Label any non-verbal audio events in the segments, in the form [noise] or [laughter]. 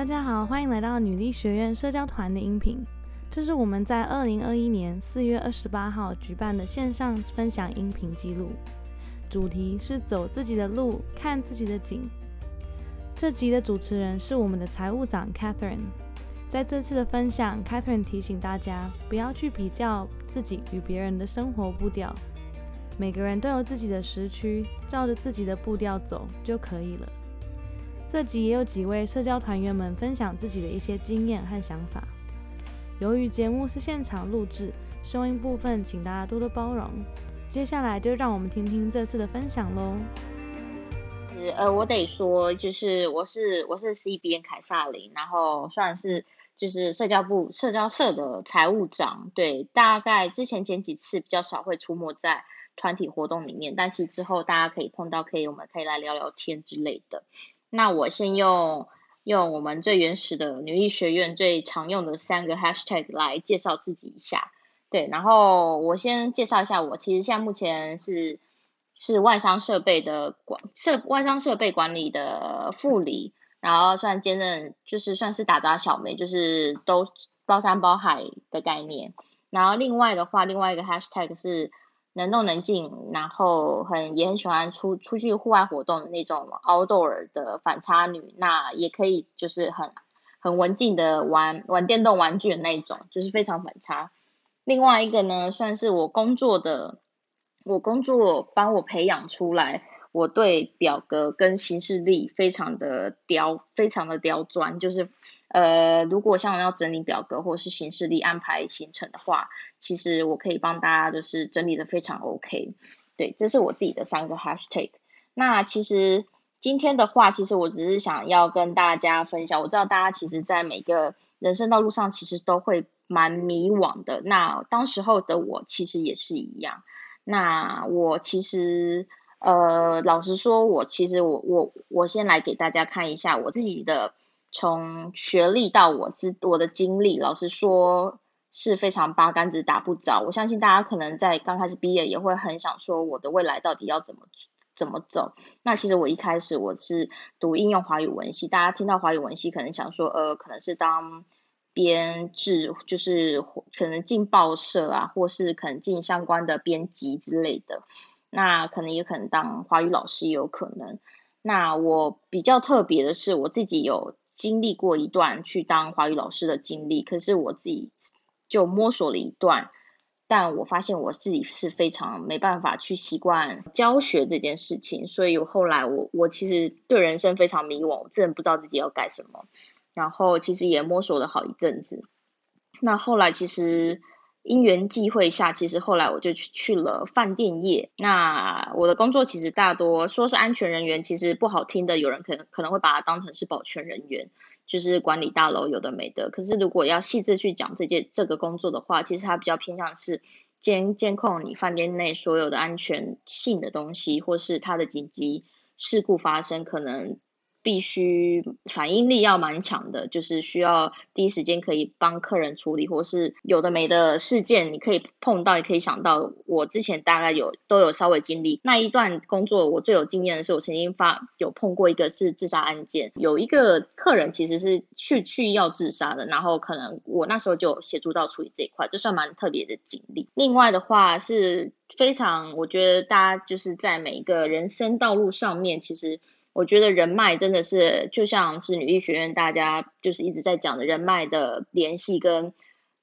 大家好，欢迎来到女力学院社交团的音频。这是我们在二零二一年四月二十八号举办的线上分享音频记录，主题是走自己的路，看自己的景。这集的主持人是我们的财务长 Catherine。在这次的分享，Catherine 提醒大家不要去比较自己与别人的生活步调，每个人都有自己的时区，照着自己的步调走就可以了。这集也有几位社交团员们分享自己的一些经验和想法。由于节目是现场录制，声音部分请大家多多包容。接下来就让我们听听这次的分享喽。呃，我得说，就是我是我是 CBN 凯撒琳，然后算是就是社交部社交社的财务长。对，大概之前前几次比较少会出没在团体活动里面，但其实之后大家可以碰到，可以我们可以来聊聊天之类的。那我先用用我们最原始的女力学院最常用的三个 hashtag 来介绍自己一下。对，然后我先介绍一下我，其实现在目前是是外商设备的管设外商设备管理的副理，然后算兼任就是算是打杂小妹，就是都包山包海的概念。然后另外的话，另外一个 hashtag 是。能动能静，然后很也很喜欢出出去户外活动的那种 outdoor 的反差女，那也可以就是很很文静的玩玩电动玩具的那种，就是非常反差。另外一个呢，算是我工作的，我工作帮我培养出来。我对表格跟行事历非常的刁，非常的刁钻。就是，呃，如果像要整理表格或是行事历安排行程的话，其实我可以帮大家就是整理的非常 OK。对，这是我自己的三个 Hashtag。那其实今天的话，其实我只是想要跟大家分享。我知道大家其实，在每个人生道路上，其实都会蛮迷惘的。那当时候的我，其实也是一样。那我其实。呃，老实说，我其实我我我先来给大家看一下我自己的从学历到我自我的经历。老实说，是非常八竿子打不着。我相信大家可能在刚开始毕业也会很想说，我的未来到底要怎么怎么走？那其实我一开始我是读应用华语文系，大家听到华语文系可能想说，呃，可能是当编制，就是可能进报社啊，或是可能进相关的编辑之类的。那可能也可能当华语老师也有可能。那我比较特别的是，我自己有经历过一段去当华语老师的经历，可是我自己就摸索了一段，但我发现我自己是非常没办法去习惯教学这件事情，所以后来我我其实对人生非常迷惘，我真的不知道自己要干什么，然后其实也摸索了好一阵子。那后来其实。因缘际会下，其实后来我就去去了饭店业。那我的工作其实大多说是安全人员，其实不好听的，有人可能可能会把它当成是保全人员，就是管理大楼有的没的。可是如果要细致去讲这件这个工作的话，其实它比较偏向是监监控你饭店内所有的安全性的东西，或是它的紧急事故发生可能。必须反应力要蛮强的，就是需要第一时间可以帮客人处理，或是有的没的事件，你可以碰到，也可以想到。我之前大概有都有稍微经历那一段工作，我最有经验的是，我曾经发有碰过一个是自杀案件，有一个客人其实是去去要自杀的，然后可能我那时候就协助到处理这一块，这算蛮特别的经历。另外的话是非常，我觉得大家就是在每一个人生道路上面，其实。我觉得人脉真的是就像是女力学院大家就是一直在讲的人脉的联系跟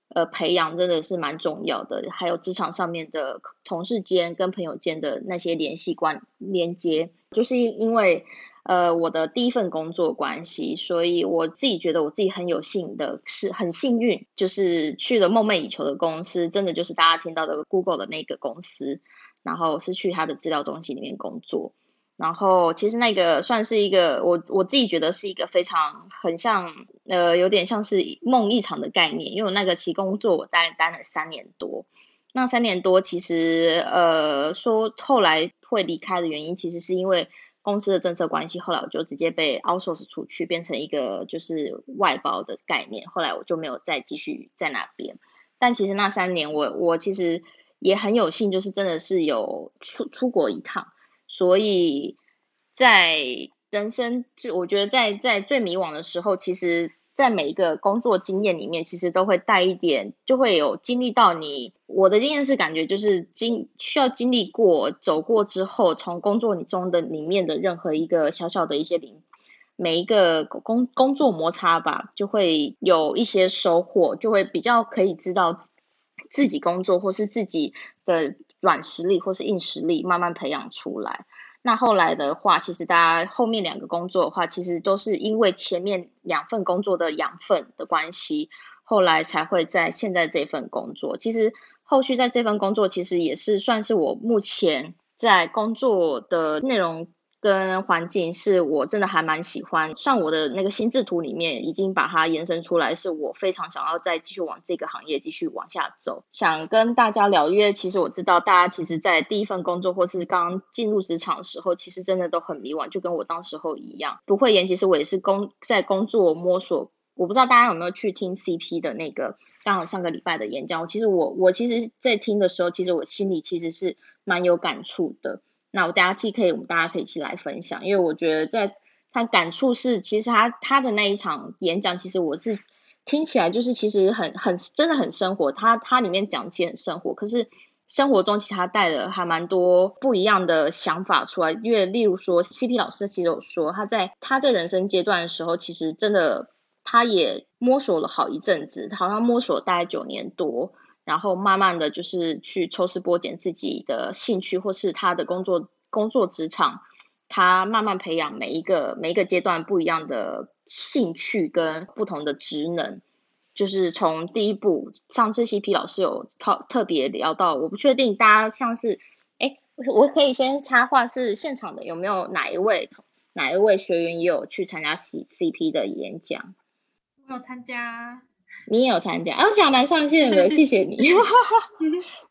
呃培养真的是蛮重要的，还有职场上面的同事间跟朋友间的那些联系关连接，就是因为呃我的第一份工作关系，所以我自己觉得我自己很有幸的是很幸运，就是去了梦寐以求的公司，真的就是大家听到的 Google 的那个公司，然后是去他的资料中心里面工作。然后其实那个算是一个我我自己觉得是一个非常很像呃有点像是梦一场的概念，因为那个其工作我待待了三年多，那三年多其实呃说后来会离开的原因，其实是因为公司的政策关系，后来我就直接被 outsource 出去，变成一个就是外包的概念，后来我就没有再继续在那边。但其实那三年我我其实也很有幸，就是真的是有出出国一趟。所以，在人生就我觉得在在最迷惘的时候，其实。在每一个工作经验里面，其实都会带一点，就会有经历到你。我的经验是感觉就是经需要经历过、走过之后，从工作中的里面的任何一个小小的一些零，每一个工工作摩擦吧，就会有一些收获，就会比较可以知道自己工作或是自己的软实力或是硬实力慢慢培养出来。那后来的话，其实大家后面两个工作的话，其实都是因为前面两份工作的养分的关系，后来才会在现在这份工作。其实后续在这份工作，其实也是算是我目前在工作的内容。跟环境是我真的还蛮喜欢，像我的那个心智图里面已经把它延伸出来，是我非常想要再继续往这个行业继续往下走。想跟大家聊，因为其实我知道大家其实，在第一份工作或是刚进入职场的时候，其实真的都很迷惘，就跟我当时候一样。不会言，其实我也是工在工作摸索。我不知道大家有没有去听 CP 的那个刚好上个礼拜的演讲。其实我我其实，在听的时候，其实我心里其实是蛮有感触的。那我大家既可以，我们大家可以一起来分享，因为我觉得在他感触是，其实他他的那一场演讲，其实我是听起来就是其实很很真的很生活，他他里面讲其实很生活，可是生活中其实他带了还蛮多不一样的想法出来，因为例如说 CP 老师其实有说他在他在人生阶段的时候，其实真的他也摸索了好一阵子，好像摸索大概九年多。然后慢慢的就是去抽丝剥茧自己的兴趣，或是他的工作工作职场，他慢慢培养每一个每一个阶段不一样的兴趣跟不同的职能。就是从第一步，上次 CP 老师有特特别聊到，我不确定大家像是，哎，我可以先插话，是现场的有没有哪一位哪一位学员也有去参加 C CP 的演讲？我有参加。你也有参加，啊，小南上线了，谢谢你。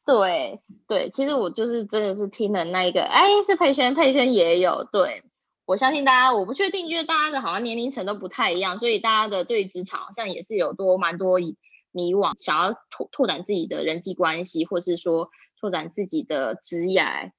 对对，其实我就是真的是听了那一个，哎，是佩萱，佩萱也有。对我相信大家，我不确定，因为大家的好像年龄层都不太一样，所以大家的对职场好像也是有多蛮多迷惘，想要拓拓展自己的人际关系，或是说拓展自己的职业，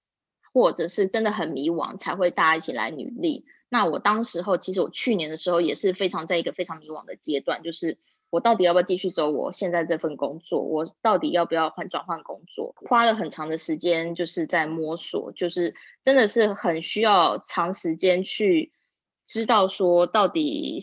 或者是真的很迷惘，才会大家一起来努力。那我当时候，其实我去年的时候也是非常在一个非常迷惘的阶段，就是。我到底要不要继续走我现在这份工作？我到底要不要换转换工作？花了很长的时间，就是在摸索，就是真的是很需要长时间去知道说，到底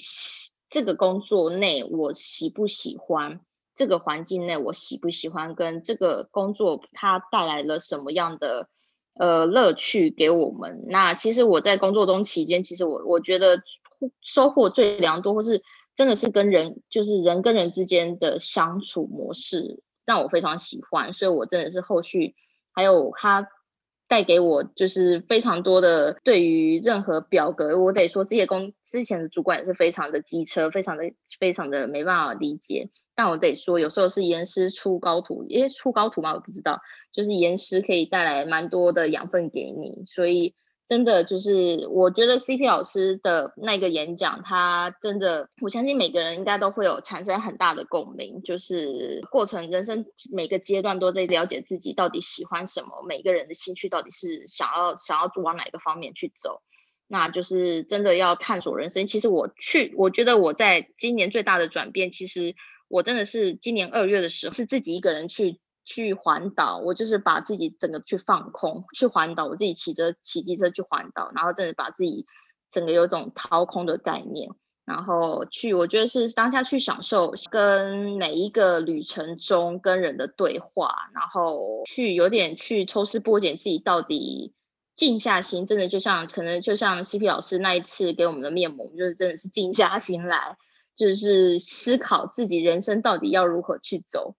这个工作内我喜不喜欢，这个环境内我喜不喜欢，跟这个工作它带来了什么样的呃乐趣给我们。那其实我在工作中期间，其实我我觉得收获最良多，或是。真的是跟人，就是人跟人之间的相处模式让我非常喜欢，所以我真的是后续还有他带给我就是非常多的对于任何表格，我得说这些工之前的主管也是非常的机车，非常的非常的没办法理解，但我得说有时候是严师出高徒，因为出高徒嘛，我不知道，就是严师可以带来蛮多的养分给你，所以。真的就是，我觉得 CP 老师的那个演讲，他真的，我相信每个人应该都会有产生很大的共鸣。就是过程人生每个阶段都在了解自己到底喜欢什么，每个人的兴趣到底是想要想要往哪个方面去走，那就是真的要探索人生。其实我去，我觉得我在今年最大的转变，其实我真的是今年二月的时候是自己一个人去。去环岛，我就是把自己整个去放空，去环岛，我自己骑着骑机车去环岛，然后真的把自己整个有种掏空的概念，然后去，我觉得是当下去享受跟每一个旅程中跟人的对话，然后去有点去抽丝剥茧，自己到底静下心，真的就像可能就像 CP 老师那一次给我们的面膜，就是真的是静下心来，就是思考自己人生到底要如何去走。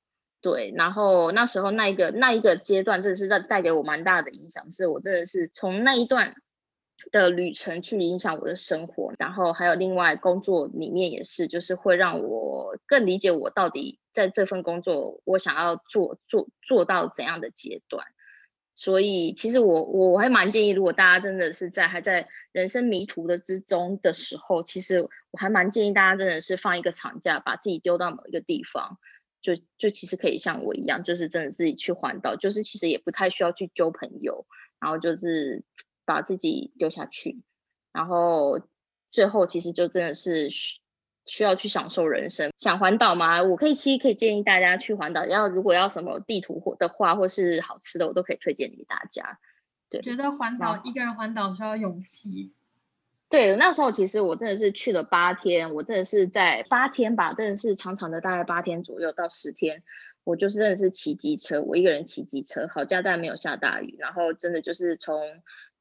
对，然后那时候那一个那一个阶段，真的是带带给我蛮大的影响，是我真的是从那一段的旅程去影响我的生活，然后还有另外工作里面也是，就是会让我更理解我到底在这份工作我想要做做做到怎样的阶段。所以其实我我还蛮建议，如果大家真的是在还在人生迷途的之中的时候，其实我还蛮建议大家真的是放一个长假，把自己丢到某一个地方。就就其实可以像我一样，就是真的自己去环岛，就是其实也不太需要去交朋友，然后就是把自己丢下去，然后最后其实就真的是需需要去享受人生。想环岛吗？我可以其实可以建议大家去环岛。要如果要什么地图或的话，或是好吃的，我都可以推荐给大家。对，觉得环岛一个人环岛需要勇气。对，那时候其实我真的是去了八天，我真的是在八天吧，真的是长长的大概八天左右到十天，我就是真的是骑机车，我一个人骑机车，好家在没有下大雨，然后真的就是从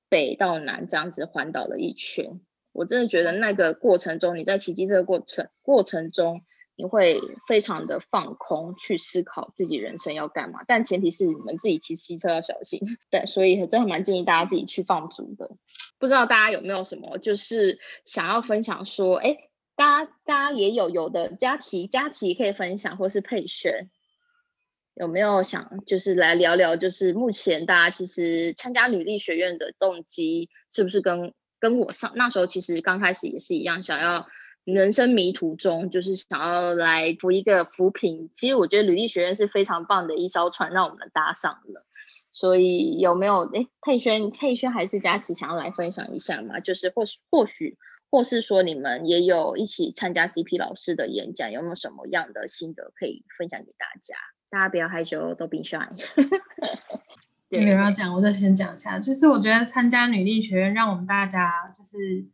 北到南这样子环岛了一圈，我真的觉得那个过程中，你在骑机车过程过程中。你会非常的放空去思考自己人生要干嘛，但前提是你们自己骑骑车要小心。[laughs] 对，所以真的蛮建议大家自己去放逐的。不知道大家有没有什么就是想要分享说，哎，大家大家也有有的佳琪佳琪可以分享，或是佩璇有没有想就是来聊聊，就是目前大家其实参加女力学院的动机是不是跟跟我上那时候其实刚开始也是一样，想要。人生迷途中，就是想要来扶一个扶贫。其实我觉得履历学院是非常棒的一艘船，让我们搭上了。所以有没有哎佩轩、佩轩还是佳琪想要来分享一下吗？就是或许、或许，或是说你们也有一起参加 CP 老师的演讲，有没有什么样的心得可以分享给大家？大家不要害羞，都 be shy。[laughs] 有人要讲，我就先讲一下。就是我觉得参加女力学院，让我们大家就是，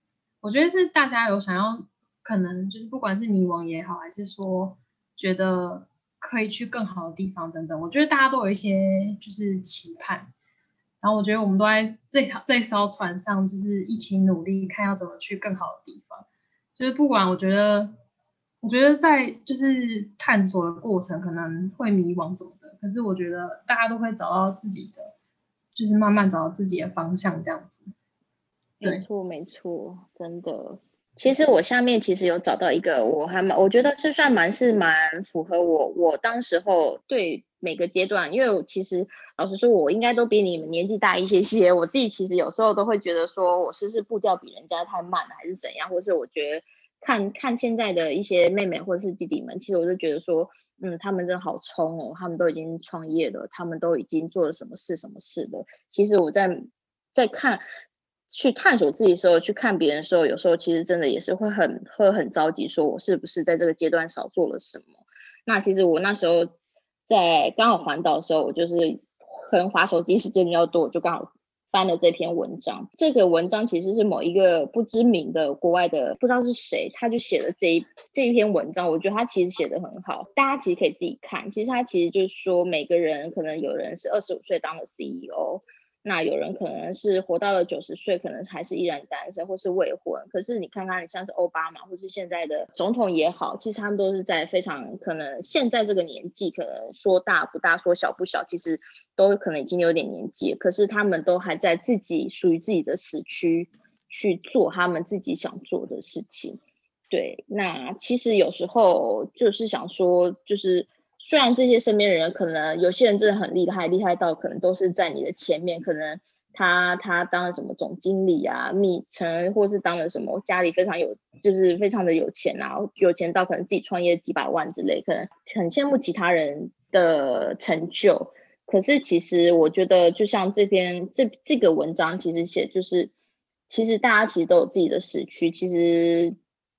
我觉得是大家有想要。可能就是不管是迷惘也好，还是说觉得可以去更好的地方等等，我觉得大家都有一些就是期盼。然后我觉得我们都在这条这艘船上，就是一起努力，看要怎么去更好的地方。就是不管我觉得，我觉得在就是探索的过程可能会迷惘什么的，可是我觉得大家都会找到自己的，就是慢慢找到自己的方向这样子。没错，没错，真的。其实我下面其实有找到一个，我还蛮，我觉得是算蛮是蛮符合我我当时候对每个阶段，因为其实老实说，我应该都比你们年纪大一些些。我自己其实有时候都会觉得说，我是不是步调比人家太慢了，还是怎样？或是我觉得看看现在的一些妹妹或者是弟弟们，其实我就觉得说，嗯，他们真的好冲哦，他们都已经创业了，他们都已经做了什么事什么事了。其实我在在看。去探索自己的时候，去看别人的时候，有时候其实真的也是会很会很着急，说我是不是在这个阶段少做了什么？那其实我那时候在刚好环岛的时候，我就是可能划手机时间比较多，我就刚好翻了这篇文章。这个文章其实是某一个不知名的国外的不知道是谁，他就写了这一这一篇文章。我觉得他其实写的很好，大家其实可以自己看。其实他其实就是说，每个人可能有人是二十五岁当了 CEO。那有人可能是活到了九十岁，可能还是依然单身或是未婚。可是你看看，像是奥巴马或是现在的总统也好，其实他们都是在非常可能现在这个年纪，可能说大不大，说小不小，其实都可能已经有点年纪。可是他们都还在自己属于自己的时区去做他们自己想做的事情。对，那其实有时候就是想说，就是。虽然这些身边人可能有些人真的很厉害，厉害到可能都是在你的前面，可能他他当了什么总经理啊，秘成或是当了什么家里非常有，就是非常的有钱啊，有钱到可能自己创业几百万之类，可能很羡慕其他人的成就。可是其实我觉得，就像这篇这这个文章其实写，就是其实大家其实都有自己的时区，其实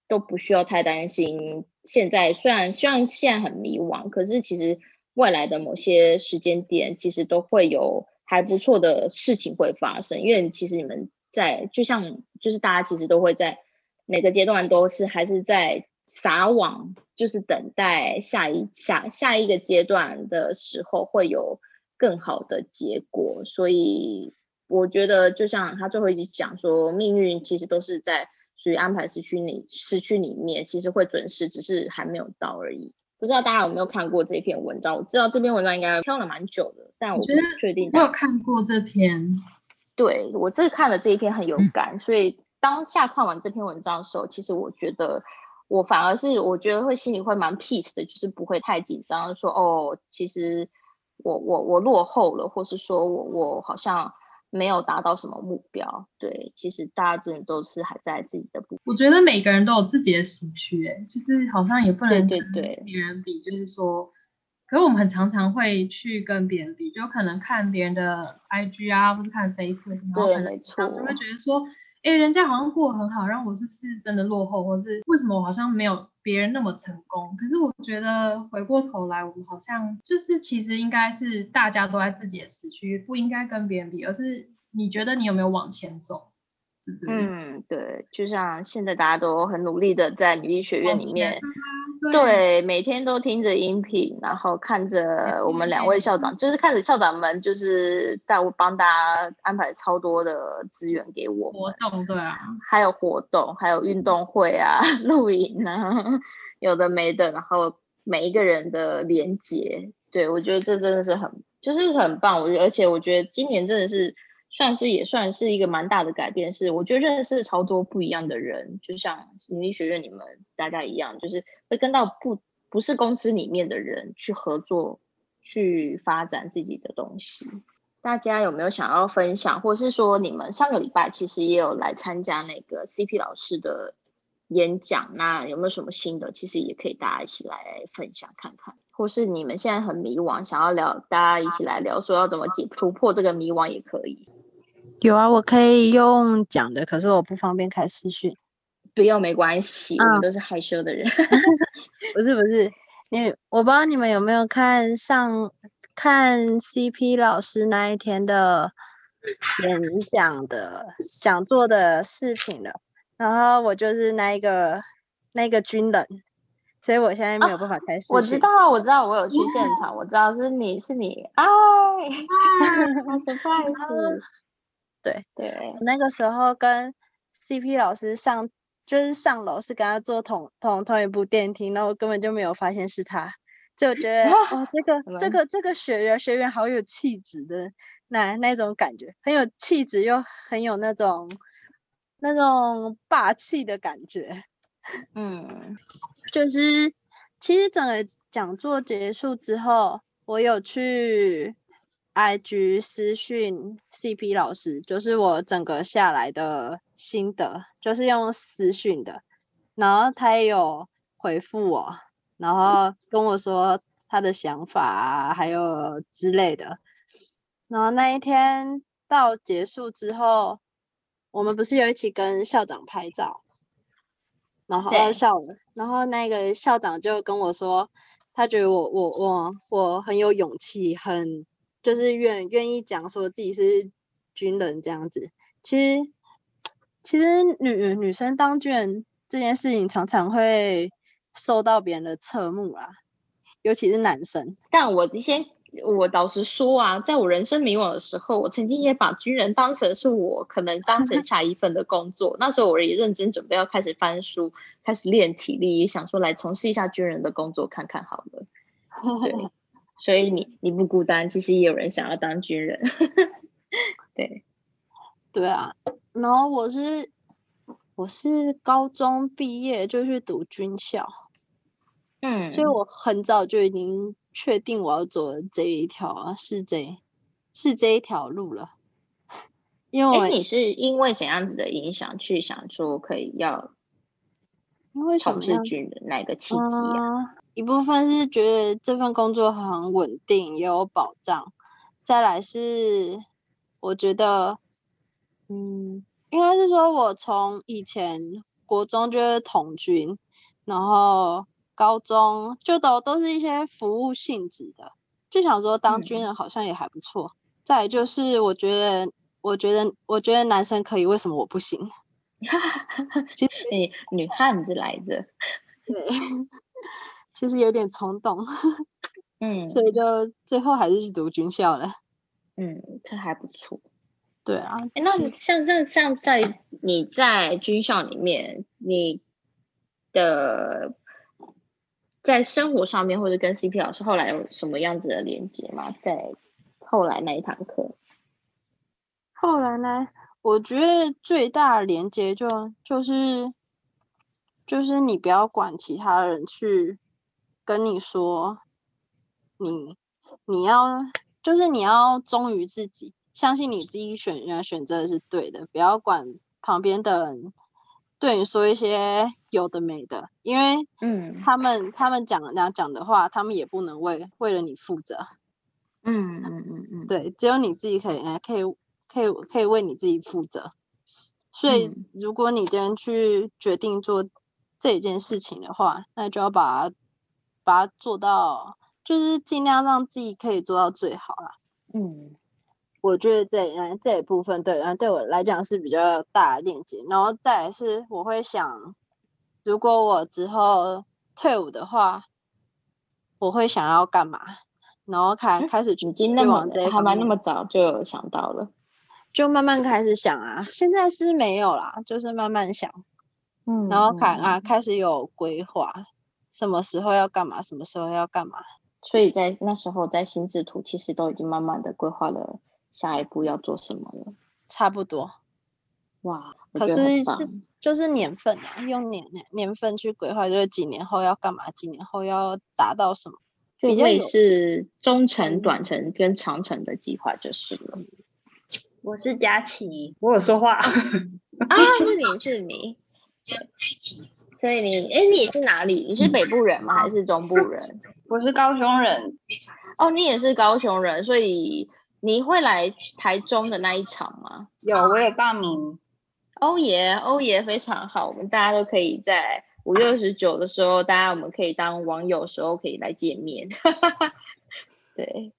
都不需要太担心。现在虽然虽然现在很迷惘，可是其实未来的某些时间点，其实都会有还不错的事情会发生。因为其实你们在，就像就是大家其实都会在每个阶段都是还是在撒网，就是等待下一下下一个阶段的时候会有更好的结果。所以我觉得，就像他最后一集讲说，命运其实都是在。属于安排时区里市区里面，其实会准时，只是还没有到而已。不知道大家有没有看过这篇文章？我知道这篇文章应该飘了蛮久的，但我不确定。我有看过这篇，对我这看了这一篇很有感，所以当下看完这篇文章的时候，其实我觉得我反而是我觉得会心里会蛮 peace 的，就是不会太紧张，说哦，其实我我我落后了，或是说我我好像。没有达到什么目标，对，其实大家真的都是还在自己的步。我觉得每个人都有自己的时区，哎，就是好像也不能对对别人比，就是说，可是我们很常常会去跟别人比，就可能看别人的 IG 啊，或者看 Facebook，对，没错，就会觉得说，哎，人家好像过得很好，然后我是不是真的落后，或是为什么我好像没有别人那么成功？可是我觉得回过头来，我们好像就是其实应该是大家都在自己的时区，不应该跟别人比，而是你觉得你有没有往前走？嗯，对，就像现在大家都很努力的在女医学院里面，对，每天都听着音频，然后看着我们两位校长，就是看着校长们，就是带我帮大家安排超多的资源给我活动，对啊，还有活动，还有运动会啊、[laughs] 露营啊，[laughs] 有的没的，然后每一个人的连接，对我觉得这真的是很，就是很棒。我觉得，而且我觉得今年真的是。算是也算是一个蛮大的改变，是我觉得认识超多不一样的人，就像女力学院你们大家一样，就是会跟到不不是公司里面的人去合作，去发展自己的东西。大家有没有想要分享，或是说你们上个礼拜其实也有来参加那个 CP 老师的演讲，那有没有什么新的？其实也可以大家一起来分享看看。或是你们现在很迷惘，想要聊，大家一起来聊，说要怎么解突破这个迷惘也可以。有啊，我可以用讲的，可是我不方便开视讯。不要没关系，我们都是害羞的人。[laughs] [laughs] 不是不是，因为我不知道你们有没有看上看 CP 老师那一天的演讲的讲座的视频了。然后我就是那一个那个军人，所以我现在没有办法开视讯。我知道，我知道，我有去现场，我知道是你是你，哎，[laughs] 好 surprise。对对，那个时候跟 CP 老师上就是上楼，是跟他坐同同同一部电梯，然后根本就没有发现是他，就觉得 [laughs] 哦，这个这个这个学员学员好有气质的那那种感觉，很有气质又很有那种那种霸气的感觉。嗯，[laughs] 就是其实整个讲座结束之后，我有去。I G 私讯 C P 老师，就是我整个下来的心得，就是用私讯的，然后他也有回复我，然后跟我说他的想法啊，还有之类的。然后那一天到结束之后，我们不是有一起跟校长拍照，然后校，然后那个校长就跟我说，他觉得我我我我很有勇气，很。就是愿愿意讲说自己是军人这样子，其实其实女女生当军人这件事情常常会受到别人的侧目啦，尤其是男生。但我先我老实说啊，在我人生迷惘的时候，我曾经也把军人当成是我可能当成下一份的工作。那时候我也认真准备要开始翻书，开始练体力，也想说来从事一下军人的工作看看好了。[laughs] 对。所以你你不孤单，其实也有人想要当军人，[laughs] 对，对啊。然后我是我是高中毕业就去读军校，嗯，所以我很早就已经确定我要走的这一条啊是这，是这一条路了。[laughs] 因为你是因为怎样子的影响去想说可以要，因为从事军人哪个契机啊？一部分是觉得这份工作很稳定，也有保障。再来是，我觉得，嗯，应该是说我从以前国中就是统军，然后高中就都都是一些服务性质的，就想说当军人好像也还不错。再就是，我觉得，我觉得，我觉得男生可以，为什么我不行？[laughs] 其实你女汉子来着，[laughs] 对。其实有点冲动，[laughs] 嗯，所以就最后还是去读军校了。嗯，这还不错。对啊，那像这样这样在你在军校里面，你的在生活上面或者跟 CP 老师后来有什么样子的连接吗？在后来那一堂课？后来呢？我觉得最大的连接就就是就是你不要管其他人去。跟你说，你你要就是你要忠于自己，相信你自己选选择的是对的，不要管旁边的人对你说一些 [laughs] 有的没的，因为嗯，他们他们讲人家讲的话，他们也不能为为了你负责。嗯嗯嗯嗯，对，只有你自己可以可以可以可以为你自己负责。所以如果你今天去决定做这件事情的话，那就要把它把它做到，就是尽量让自己可以做到最好啦。嗯，我觉得这嗯这一部分对，嗯对我来讲是比较大的链接，然后再是我会想，如果我之后退伍的话，我会想要干嘛？然后开开始已经那么还蛮那么早就有想到了，就慢慢开始想啊。现在是没有啦，就是慢慢想，嗯，然后开啊开始有规划，什么时候要干嘛，什么时候要干嘛。所以在那时候在心智图其实都已经慢慢的规划了下一步要做什么了，差不多。哇，可是是就是年份啊，用年年份去规划，就是几年后要干嘛，几年后要达到什么。就会是中程、短程跟长程的计划就是了。我是佳琪，我有说话 [laughs] 啊？是你是你，所以你哎，你是哪里？你是北部人吗？还是中部人？我是高雄人。哦，你也是高雄人，所以你会来台中的那一场吗？有，我有报名。欧爷，欧爷非常好，我们大家都可以在。五月二十九的时候，大家我们可以当网友时候可以来见面。[laughs] 对，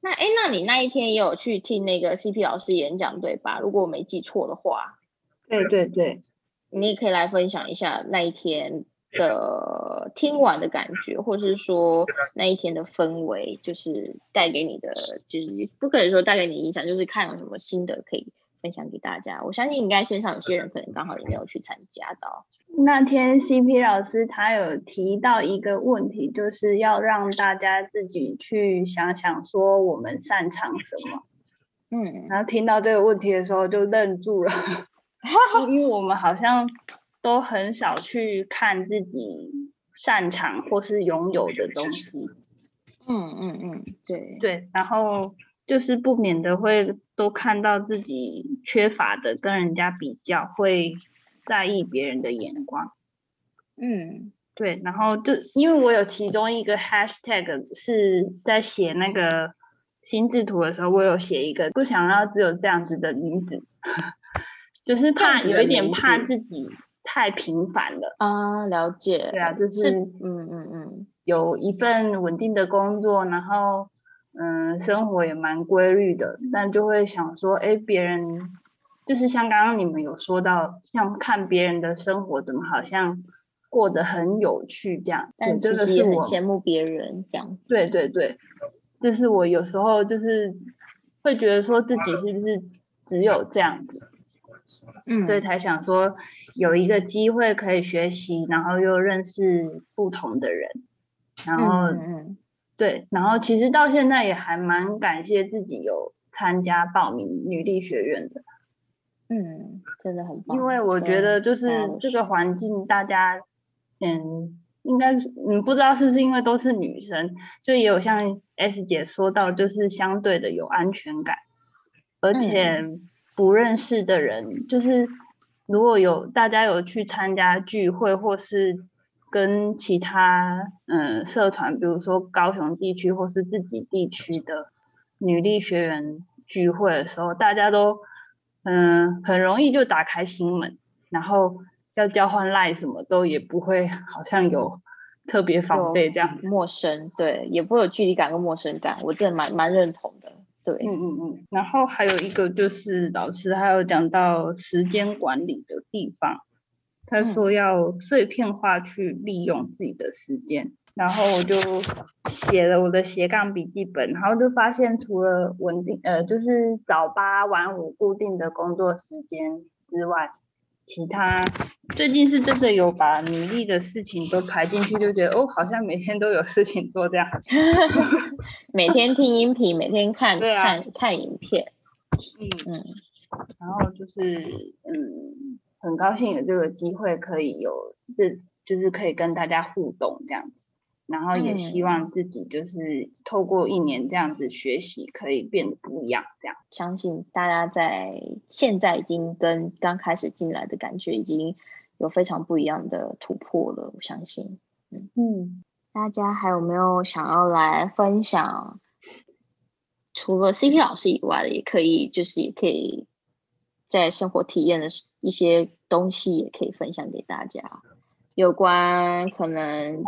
那哎，那你那一天也有去听那个 CP 老师演讲对吧？如果我没记错的话。对对对，你也可以来分享一下那一天的听完的感觉，或者是说那一天的氛围，就是带给你的，就是不可能说带给你影响，就是看有什么心得可以。分享给大家，我相信应该线上有些人可能刚好也没有去参加到。那天 CP 老师他有提到一个问题，就是要让大家自己去想想说我们擅长什么。嗯，然后听到这个问题的时候就愣住了，[laughs] 因为我们好像都很少去看自己擅长或是拥有的东西。嗯嗯嗯，对对，然后。就是不免的会都看到自己缺乏的，跟人家比较，会在意别人的眼光。嗯，对。然后就因为我有其中一个 hashtag 是在写那个心智图的时候，我有写一个不想要只有这样子的女子，就是怕有一点怕自己太平凡了啊。了解。对啊，就是嗯嗯嗯，有一份稳定的工作，然后。嗯，生活也蛮规律的，但就会想说，哎，别人就是像刚刚你们有说到，像看别人的生活怎么好像过得很有趣这样，但其实也很羡慕别人这样。对对对，就是我有时候就是会觉得说自己是不是只有这样子，嗯，所以才想说有一个机会可以学习，然后又认识不同的人，然后嗯。对，然后其实到现在也还蛮感谢自己有参加报名女力学院的，嗯，真的很棒。因为我觉得就是这个环境，大家，嗯，应该是，嗯，不知道是不是因为都是女生，就也有像 S 姐说到，就是相对的有安全感，而且不认识的人，就是如果有大家有去参加聚会或是。跟其他嗯社团，比如说高雄地区或是自己地区的女力学员聚会的时候，大家都嗯很容易就打开心门，然后要交换赖什么都也不会好像有特别防备这样陌生，对，也不会有距离感跟陌生感，我真的蛮蛮认同的，对，嗯嗯嗯。然后还有一个就是老师还有讲到时间管理的地方。他说要碎片化去利用自己的时间，然后我就写了我的斜杠笔记本，然后就发现除了稳定呃就是早八晚五固定的工作时间之外，其他最近是真的有把努力的事情都排进去，就觉得哦好像每天都有事情做这样，[laughs] 每天听音频，每天看 [laughs] 看看影片，嗯嗯，然后就是嗯。很高兴有这个机会可以有，这就是可以跟大家互动这样子，然后也希望自己就是透过一年这样子学习，可以变得不一样。这样相信大家在现在已经跟刚开始进来的感觉已经有非常不一样的突破了。我相信，嗯嗯，大家还有没有想要来分享？除了 CP 老师以外的，也可以，就是也可以。在生活体验的一些东西，也可以分享给大家。有关可能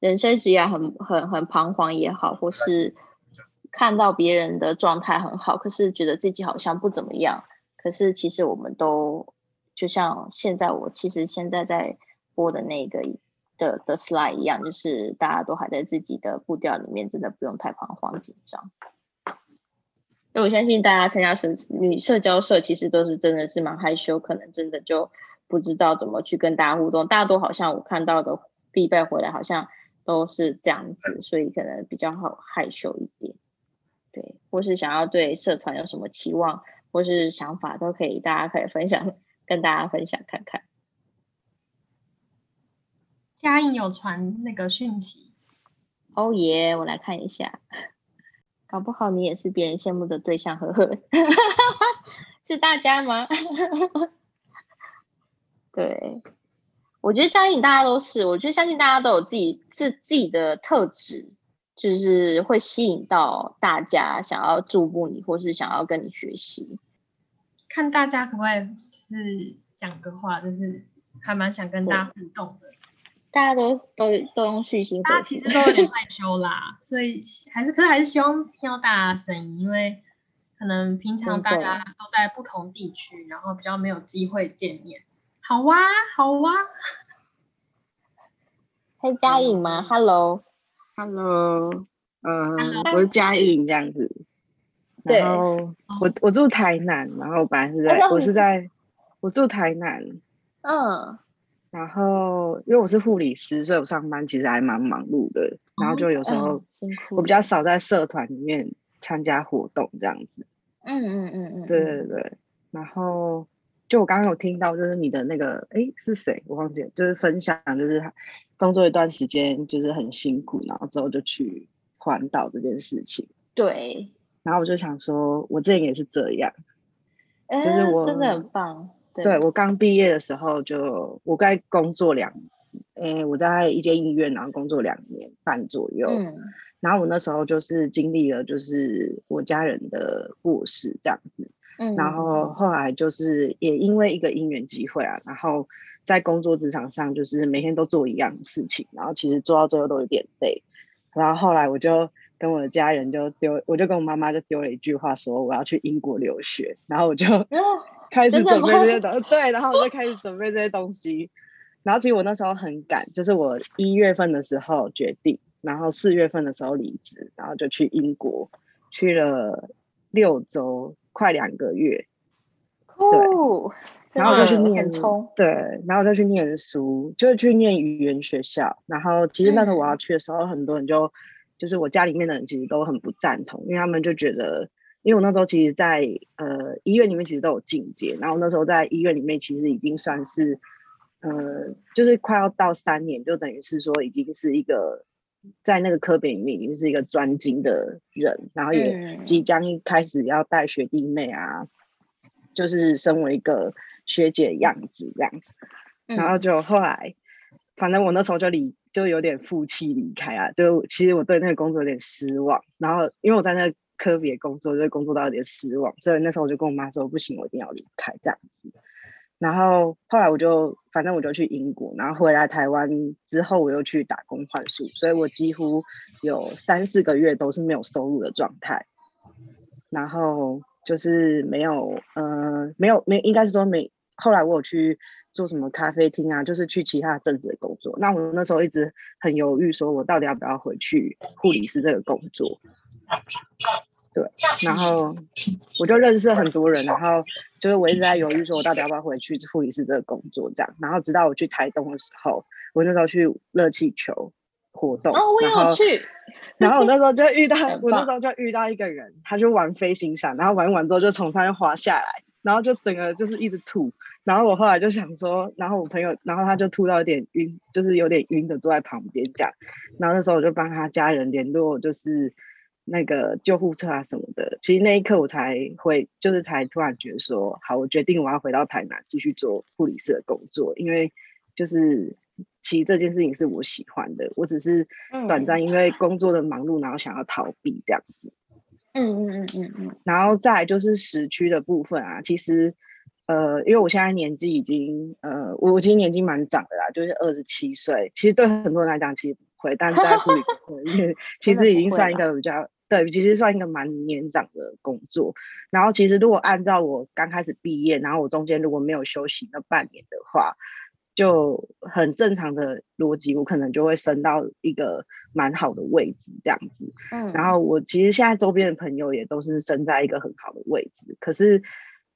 人生职业很很很彷徨也好，或是看到别人的状态很好，可是觉得自己好像不怎么样。可是其实我们都就像现在我其实现在在播的那个的的 slide 一样，就是大家都还在自己的步调里面，真的不用太彷徨紧张。因为我相信大家参加社女社交社，其实都是真的是蛮害羞，可能真的就不知道怎么去跟大家互动。大多好像我看到的必备回来，好像都是这样子，所以可能比较好害羞一点。对，或是想要对社团有什么期望或是想法，都可以，大家可以分享跟大家分享看看。嘉颖有传那个讯息，哦耶，我来看一下。搞不好你也是别人羡慕的对象，呵呵，[laughs] 是大家吗？[laughs] 对，我觉得相信大家都是，我觉得相信大家都有自己自自己的特质，就是会吸引到大家想要注目你，或是想要跟你学习。看大家可不可以就是讲个话，就是还蛮想跟大家互动的。大家都都都用续心，大家其实都有点害羞啦，所以还是可是还是希望听到大家的声音，因为可能平常大家都在不同地区，然后比较没有机会见面。好哇，好哇。是嘉颖吗？Hello，Hello，嗯，我是嘉颖这样子。然后我我住台南，然后我本来是在我是在我住台南，嗯。然后，因为我是护理师，所以我上班其实还蛮忙碌的。然后就有时候我比较少在社团里面参加活动这样子。嗯嗯嗯嗯，对对对。然后就我刚刚有听到，就是你的那个，哎，是谁？我忘记了，就是分享，就是工作一段时间就是很辛苦，然后之后就去环岛这件事情。对。然后我就想说，我之前也是这样，就是我真的很棒。对我刚毕业的时候，就我该工作两，诶，我在一间医院，然后工作两年半左右。嗯，然后我那时候就是经历了，就是我家人的过世这样子。嗯，然后后来就是也因为一个因缘机会啊，然后在工作职场上就是每天都做一样的事情，然后其实做到最后都有点累。然后后来我就跟我的家人就丢，我就跟我妈妈就丢了一句话，说我要去英国留学，然后我就。[laughs] 开始准备这些东西，对，然后我就开始准备这些东西。然后其实我那时候很赶，就是我一月份的时候决定，然后四月份的时候离职，然后就去英国去了六周，快两个月。对，然后就去念对，然后就去念书，就是去念语言学校。然后其实那时候我要去的时候，很多人就就是我家里面的人其实都很不赞同，因为他们就觉得。因为我那时候其实，在呃医院里面其实都有进阶，然后那时候在医院里面其实已经算是，呃，就是快要到三年，就等于是说已经是一个在那个科别里面已经是一个专精的人，然后也即将开始要带学弟妹啊，就是身为一个学姐样子这样，然后就后来，反正我那时候就离就有点负气离开啊，就其实我对那个工作有点失望，然后因为我在那。科别工作就工作到有点失望，所以那时候我就跟我妈说不行，我一定要离开这样子。然后后来我就反正我就去英国，然后回来台湾之后我又去打工换宿，所以我几乎有三四个月都是没有收入的状态。然后就是没有呃没有没应该是说没后来我有去做什么咖啡厅啊，就是去其他政治的工作。那我那时候一直很犹豫，说我到底要不要回去护理师这个工作。对，然后我就认识很多人，然后就是我一直在犹豫，说我到底要不要回去护理师这个工作这样。然后直到我去台东的时候，我那时候去热气球活动，哦，我有去。然后我那时候就遇到，我那时候就遇到一个人，他就玩飞行伞，然后玩完之后就从上面滑下来，然后就整个就是一直吐。然后我后来就想说，然后我朋友，然后他就吐到有点晕，就是有点晕的坐在旁边这样。然后那时候我就帮他家人联络，就是。那个救护车啊什么的，其实那一刻我才会，就是才突然觉得说，好，我决定我要回到台南继续做护理师的工作，因为就是其实这件事情是我喜欢的，我只是短暂因为工作的忙碌，然后想要逃避这样子。嗯嗯嗯嗯嗯。然后再就是时区的部分啊，其实呃，因为我现在年纪已经呃，我我其实年纪蛮长的啦，就是二十七岁。其实对很多人来讲，其实不会，但在护理 [laughs] 因为其实已经算一个比较对，其实算一个蛮年长的工作。然后其实如果按照我刚开始毕业，然后我中间如果没有休息那半年的话，就很正常的逻辑，我可能就会升到一个蛮好的位置这样子。嗯，然后我其实现在周边的朋友也都是升在一个很好的位置，可是。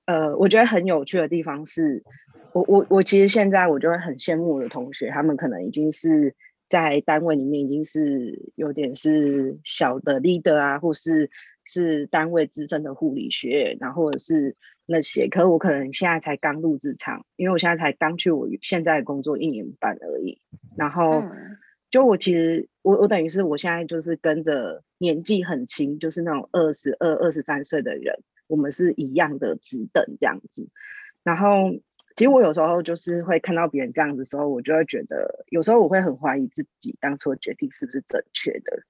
呃，我觉得很有趣的地方是，我我我其实现在我就会很羡慕我的同学，他们可能已经是在单位里面已经是有点是小的 leader 啊，或是是单位资深的护理学，然后或者是那些，可是我可能现在才刚入职场，因为我现在才刚去我现在工作一年半而已，然后就我其实我我等于是我现在就是跟着年纪很轻，就是那种二十二、二十三岁的人。我们是一样的职等这样子，然后其实我有时候就是会看到别人这样子的时候，我就会觉得有时候我会很怀疑自己当初的决定是不是正确的，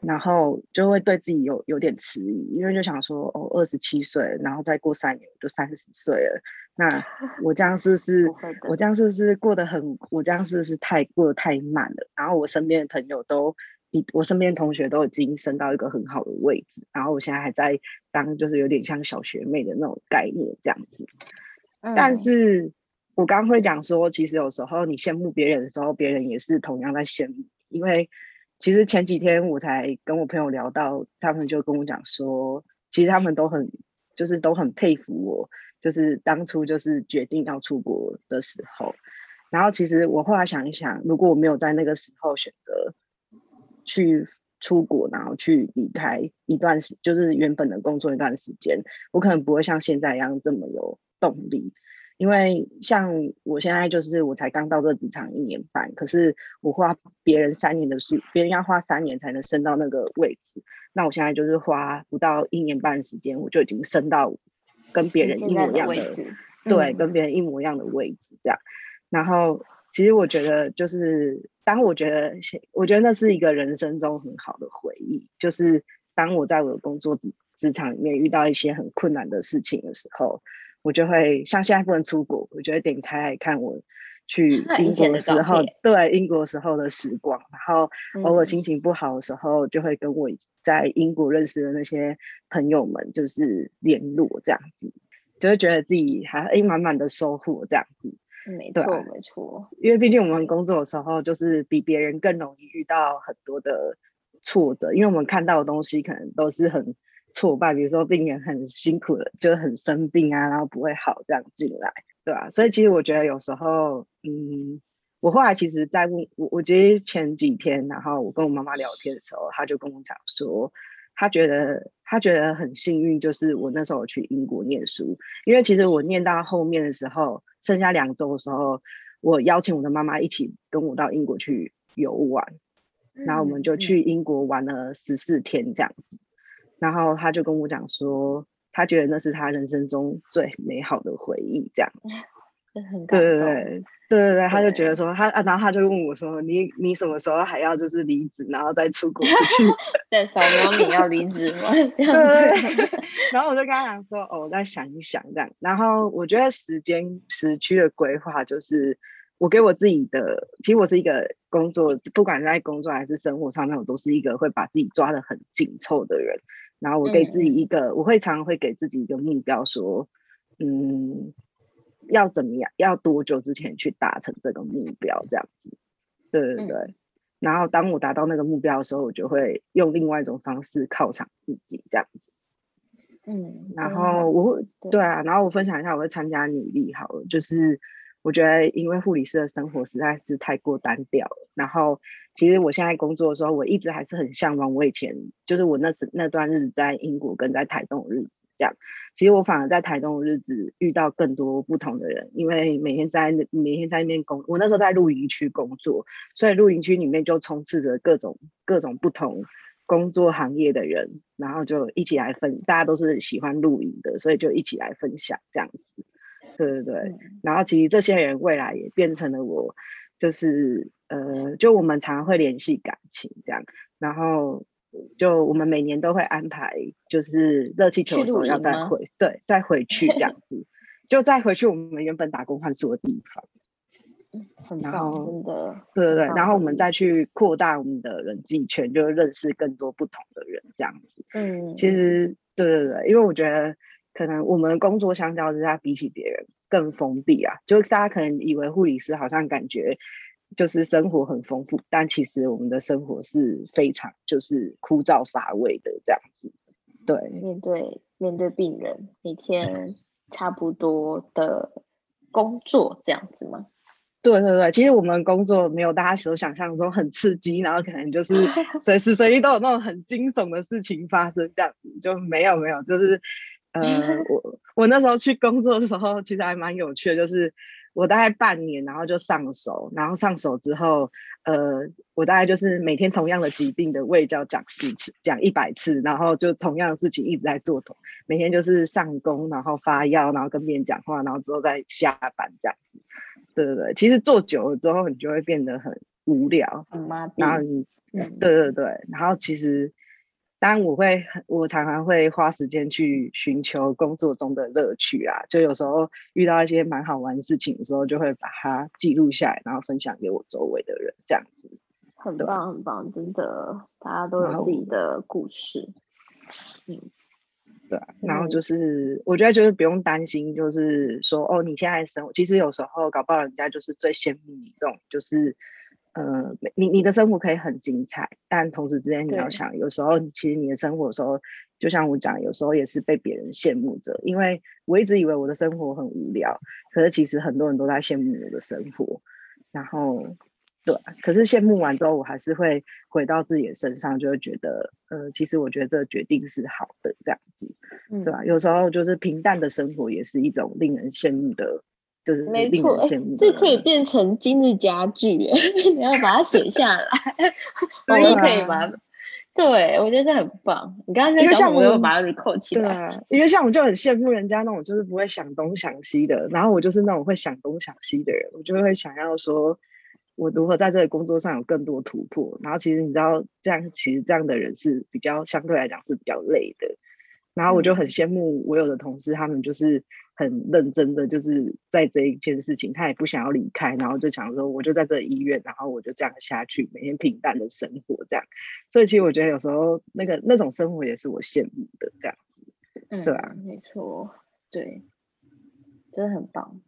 然后就会对自己有有点迟疑，因为就想说哦，二十七岁，然后再过三年我就三十岁了，那 [laughs] 我这样是不是我这样是不是过得很我这样是不是太过得太慢了？然后我身边的朋友都。比我身边同学都已经升到一个很好的位置，然后我现在还在当，就是有点像小学妹的那种概念这样子。但是我刚刚会讲说，其实有时候你羡慕别人的时候，别人也是同样在羡慕。因为其实前几天我才跟我朋友聊到，他们就跟我讲说，其实他们都很就是都很佩服我，就是当初就是决定要出国的时候。然后其实我后来想一想，如果我没有在那个时候选择。去出国，然后去离开一段时，就是原本的工作一段时间，我可能不会像现在一样这么有动力。因为像我现在就是我才刚到这职场一年半，可是我花别人三年的时，别人要花三年才能升到那个位置，那我现在就是花不到一年半时间，我就已经升到跟别人一模一样的，对，跟别人一模一样的位置这样。然后其实我觉得就是。当我觉得，我觉得那是一个人生中很好的回忆，就是当我在我的工作职职场里面遇到一些很困难的事情的时候，我就会像现在不能出国，我就会点开来看我去英国的时候，对英国时候的时光，然后偶尔心情不好的时候，就会跟我在英国认识的那些朋友们就是联络，这样子就会觉得自己还诶满满的收获这样子。没错，没错，因为毕竟我们工作的时候，就是比别人更容易遇到很多的挫折，因为我们看到的东西可能都是很挫败，比如说病人很辛苦的，就是很生病啊，然后不会好这样进来，对吧？所以其实我觉得有时候，嗯，我后来其实，在问我，我其实前几天，然后我跟我妈妈聊天的时候，她就跟我讲说。他觉得他觉得很幸运，就是我那时候去英国念书，因为其实我念到后面的时候，剩下两周的时候，我邀请我的妈妈一起跟我到英国去游玩，然后我们就去英国玩了十四天这样子，然后他就跟我讲说，他觉得那是他人生中最美好的回忆，这样，[laughs] 对对对。对对对，他就觉得说他啊，然后他就问我说：“你你什么时候还要就是离职，然后再出国出去？”在扫描你要离职吗？[laughs] 这样对。[laughs] 然后我就跟他讲说：“哦，我再想一想这样。”然后我觉得时间时区的规划就是我给我自己的，其实我是一个工作，不管是在工作还是生活上面，我都是一个会把自己抓的很紧凑的人。然后我给自己一个，我会常常会给自己一个目标，说：“嗯。”要怎么样？要多久之前去达成这个目标？这样子，对对对。然后当我达到那个目标的时候，我就会用另外一种方式犒赏自己，这样子。嗯。然后我会对啊，然后我分享一下，我会参加女力好了。就是我觉得，因为护理师的生活实在是太过单调了。然后其实我现在工作的时候，我一直还是很向往我以前，就是我那时那段日子在英国跟在台东的日子。这样，其实我反而在台东的日子遇到更多不同的人，因为每天在每天在那边工，我那时候在露营区工作，所以露营区里面就充斥着各种各种不同工作行业的人，然后就一起来分，大家都是喜欢露营的，所以就一起来分享这样子，对对对，然后其实这些人未来也变成了我，就是呃，就我们常常会联系感情这样，然后。就我们每年都会安排，就是热气球的时候要再回，对，再回去这样子。就再回去我们原本打工换宿的地方。[laughs] 很棒，真的。对对对，然后我们再去扩大我们的人际圈，就认识更多不同的人，这样子。嗯，其实对对对，因为我觉得可能我们工作相较之下，比起别人更封闭啊。就大家可能以为护理师好像感觉就是生活很丰富，但其实我们的生活是非常就是枯燥乏味的这样子。对，面对面对病人，每天差不多的工作这样子吗？[laughs] 对对对，其实我们工作没有大家所想象中很刺激，然后可能就是随时随地都有那种很惊悚的事情发生，这样子就没有没有，就是呃，我我那时候去工作的时候，其实还蛮有趣的，就是我大概半年，然后就上手，然后上手之后，呃，我大概就是每天同样的疾病的胃教讲十次，讲一百次，然后就同样的事情一直在做，同每天就是上工，然后发药，然后跟别人讲话，然后之后再下班这样子。对对对，其实做久了之后，你就会变得很无聊，然后你，对对对，然后其实，当然我会，我常常会花时间去寻求工作中的乐趣啊，就有时候遇到一些蛮好玩的事情的时候，就会把它记录下来，然后分享给我周围的人，这样子。很棒很棒，真的，大家都有自己的故事，嗯。对，啊然后就是我觉得就是不用担心，就是说哦，你现在生活其实有时候搞不好人家就是最羡慕你这种，就是呃，你你的生活可以很精彩，但同时之间你要想，有时候其实你的生活的时候，就像我讲，有时候也是被别人羡慕着，因为我一直以为我的生活很无聊，可是其实很多人都在羡慕我的生活，然后。对，可是羡慕完之后，我还是会回到自己的身上，就会觉得，呃，其实我觉得这个决定是好的，这样子，对吧？有时候就是平淡的生活也是一种令人羡慕的，就是没错，这可以变成今日佳句，[laughs] 你要把它写下来，[laughs] 我也可以吗？对，我觉得这很棒。你刚刚在讲，我又把它扣起来。对，因为像我就很羡慕人家那种就是不会想东想西的，然后我就是那种会想东想西的人，我就会想要说。我如何在这个工作上有更多突破？然后其实你知道，这样其实这样的人是比较相对来讲是比较累的。然后我就很羡慕我有的同事，他们就是很认真的，就是在这一件事情，他也不想要离开，然后就想说，我就在这医院，然后我就这样下去，每天平淡的生活这样。所以其实我觉得有时候那个那种生活也是我羡慕的这样子，嗯，对啊，没错，对，真的很棒。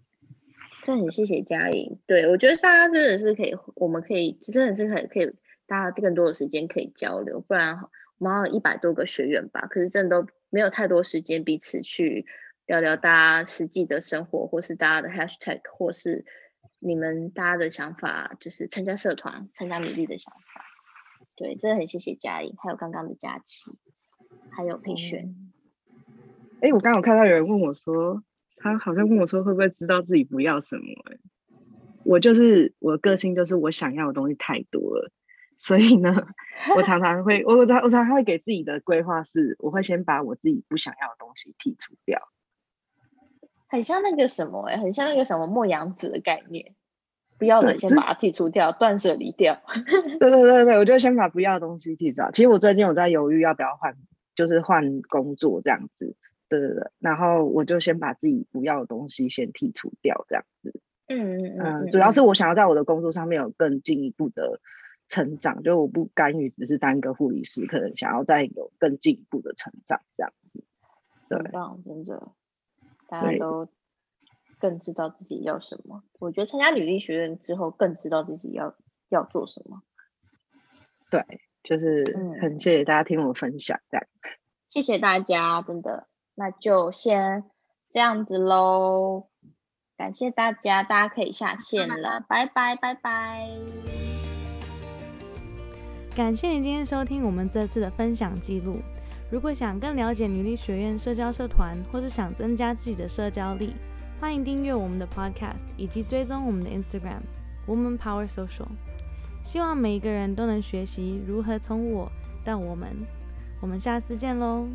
真的很谢谢嘉颖，对我觉得大家真的是可以，我们可以真的是可以可以，大家更多的时间可以交流，不然我们有一百多个学员吧，可是真的都没有太多时间彼此去聊聊大家实际的生活，或是大家的 hashtag，或是你们大家的想法，就是参加社团、参加米粒的想法。对，真的很谢谢嘉颖，还有刚刚的佳琪，还有佩璇。哎，我刚刚看到有人问我说。他好像问我说：“会不会知道自己不要什么？”我就是我个性，就是我想要的东西太多了，所以呢，我常常会，我我常我常常会给自己的规划是，我会先把我自己不想要的东西剔除掉。很像那个什么哎，很像那个什么莫阳子的概念，不要的先把它剔除掉，断舍离掉。[laughs] 对对对对，我就先把不要的东西剔除掉。其实我最近有在犹豫要不要换，就是换工作这样子。对对对，然后我就先把自己不要的东西先剔除掉，这样子。嗯嗯嗯，主要是我想要在我的工作上面有更进一步的成长，就我不甘于只是当一个护理师，可能想要再有更进一步的成长，这样子。很棒，真的，大家都更知道自己要什么。我觉得参加履历学院之后，更知道自己要要做什么。对，就是很谢谢大家听我分享，这样。谢谢大家，真的。那就先这样子喽，感谢大家，大家可以下线了，拜拜拜拜。感谢你今天收听我们这次的分享记录。如果想更了解女力学院社交社团，或是想增加自己的社交力，欢迎订阅我们的 Podcast，以及追踪我们的 Instagram Woman Power Social。希望每一个人都能学习如何从我到我们。我们下次见喽。